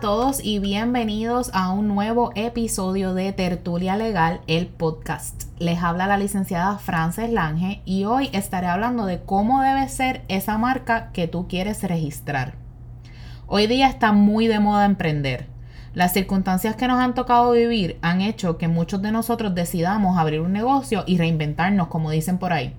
todos y bienvenidos a un nuevo episodio de Tertulia Legal, el podcast. Les habla la licenciada Frances Lange y hoy estaré hablando de cómo debe ser esa marca que tú quieres registrar. Hoy día está muy de moda emprender. Las circunstancias que nos han tocado vivir han hecho que muchos de nosotros decidamos abrir un negocio y reinventarnos, como dicen por ahí.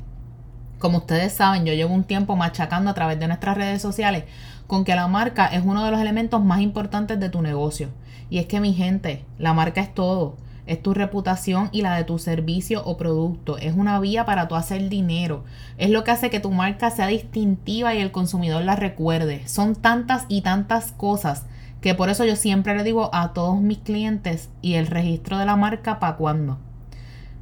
Como ustedes saben, yo llevo un tiempo machacando a través de nuestras redes sociales con que la marca es uno de los elementos más importantes de tu negocio. Y es que mi gente, la marca es todo. Es tu reputación y la de tu servicio o producto. Es una vía para tu hacer dinero. Es lo que hace que tu marca sea distintiva y el consumidor la recuerde. Son tantas y tantas cosas que por eso yo siempre le digo a todos mis clientes y el registro de la marca para cuándo.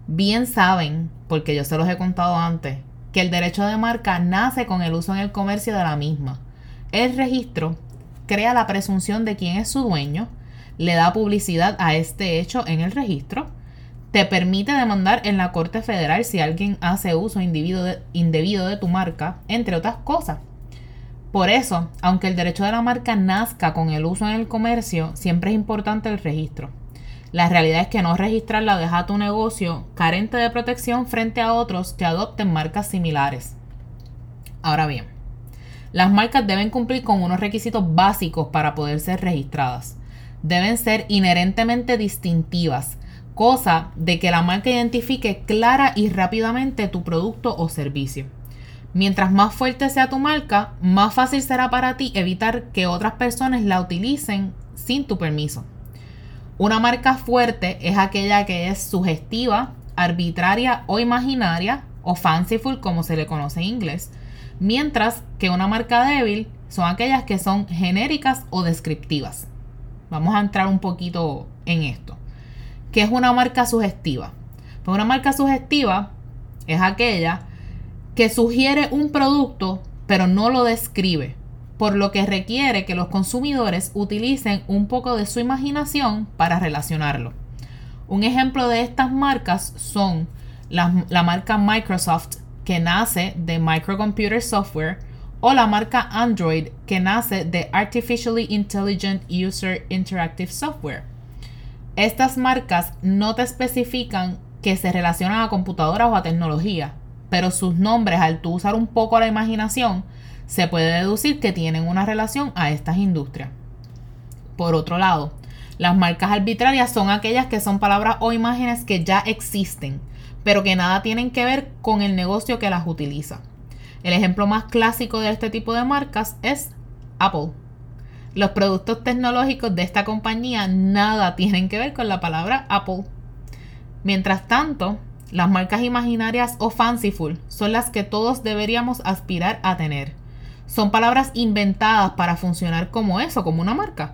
Bien saben, porque yo se los he contado antes, que el derecho de marca nace con el uso en el comercio de la misma. El registro crea la presunción de quién es su dueño, le da publicidad a este hecho en el registro, te permite demandar en la Corte Federal si alguien hace uso indebido de, de tu marca, entre otras cosas. Por eso, aunque el derecho de la marca nazca con el uso en el comercio, siempre es importante el registro. La realidad es que no registrarla deja a tu negocio carente de protección frente a otros que adopten marcas similares. Ahora bien, las marcas deben cumplir con unos requisitos básicos para poder ser registradas. Deben ser inherentemente distintivas, cosa de que la marca identifique clara y rápidamente tu producto o servicio. Mientras más fuerte sea tu marca, más fácil será para ti evitar que otras personas la utilicen sin tu permiso. Una marca fuerte es aquella que es sugestiva, arbitraria o imaginaria, o fanciful como se le conoce en inglés, mientras que una marca débil son aquellas que son genéricas o descriptivas. Vamos a entrar un poquito en esto. ¿Qué es una marca sugestiva? Pues una marca sugestiva es aquella que sugiere un producto pero no lo describe por lo que requiere que los consumidores utilicen un poco de su imaginación para relacionarlo. Un ejemplo de estas marcas son la, marca Microsoft, que nace de Microcomputer Software, o la marca Android, que nace de Artificially Intelligent User Interactive Software. Estas marcas no te especifican que se relacionan a computadoras o a tecnología, pero sus nombres, al tú usar un poco la imaginación, se puede deducir que tienen una relación a estas industrias. Por otro lado, las marcas arbitrarias son aquellas que son palabras o imágenes que ya existen, pero que nada tienen que ver con el negocio que las utiliza. El ejemplo más clásico de este tipo de marcas es Apple. Los productos tecnológicos de esta compañía nada tienen que ver con la palabra Apple. Mientras tanto, las marcas imaginarias o fanciful son las que todos deberíamos aspirar a tener son palabras inventadas para funcionar como eso, como una marca.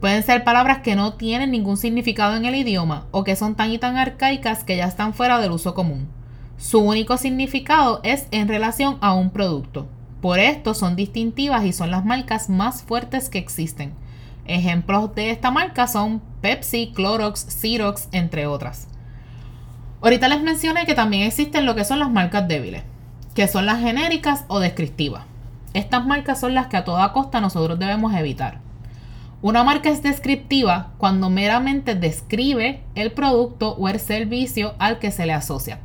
Pueden ser palabras que no tienen ningún significado en el idioma o que son tan y tan arcaicas que ya están fuera del uso común. Su único significado es en relación a un producto. Por esto son distintivas y son las marcas más fuertes que existen. Ejemplos de esta marca son Pepsi, Clorox, Xerox, entre otras. Ahorita les mencioné que también existen lo que son las marcas débiles, que son las genéricas o descriptivas. Estas marcas son las que a toda costa nosotros debemos evitar. Una marca es descriptiva cuando meramente describe el producto o el servicio al que se le asocia.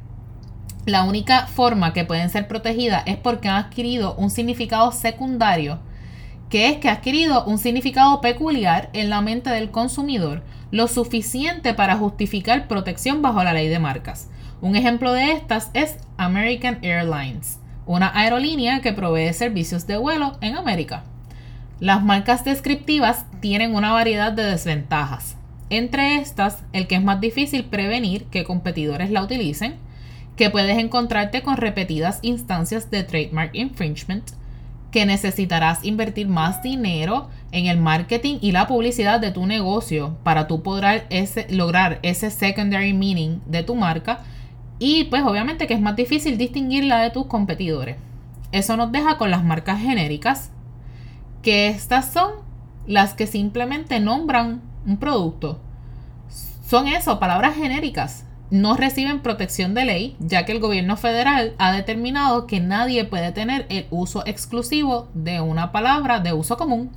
La única forma que pueden ser protegidas es porque han adquirido un significado secundario, que es que ha adquirido un significado peculiar en la mente del consumidor, lo suficiente para justificar protección bajo la ley de marcas. Un ejemplo de estas es American Airlines una aerolínea que provee servicios de vuelo en América. Las marcas descriptivas tienen una variedad de desventajas. Entre estas, el que es más difícil prevenir que competidores la utilicen, que puedes encontrarte con repetidas instancias de trademark infringement, que necesitarás invertir más dinero en el marketing y la publicidad de tu negocio para tú poder lograr ese secondary meaning de tu marca y pues obviamente que es más difícil distinguirla de tus competidores. Eso nos deja con las marcas genéricas, que estas son las que simplemente nombran un producto. Son eso, palabras genéricas. No reciben protección de ley, ya que el gobierno federal ha determinado que nadie puede tener el uso exclusivo de una palabra de uso común.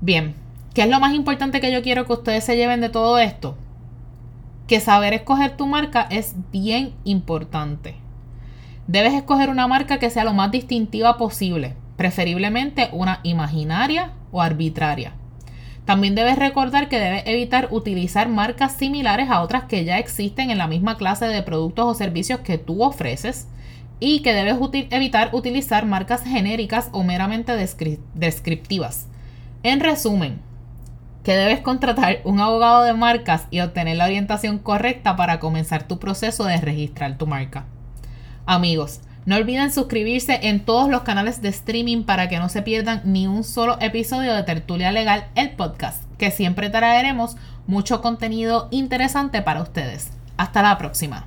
Bien, ¿Qué es lo más importante que yo quiero que ustedes se lleven de todo esto? Que saber escoger tu marca es bien importante. Debes escoger una marca que sea lo más distintiva posible, preferiblemente una imaginaria o arbitraria. También debes recordar que debes evitar utilizar marcas similares a otras que ya existen en la misma clase de productos o servicios que tú ofreces y que debes evitar utilizar marcas genéricas o meramente descriptivas. En resumen, que debes contratar un abogado de marcas y obtener la orientación correcta para comenzar tu proceso de registrar tu marca. Amigos, no olviden suscribirse en todos los canales de streaming para que no se pierdan ni un solo episodio de Tertulia Legal, el podcast, que siempre traeremos mucho contenido interesante para ustedes. Hasta la próxima.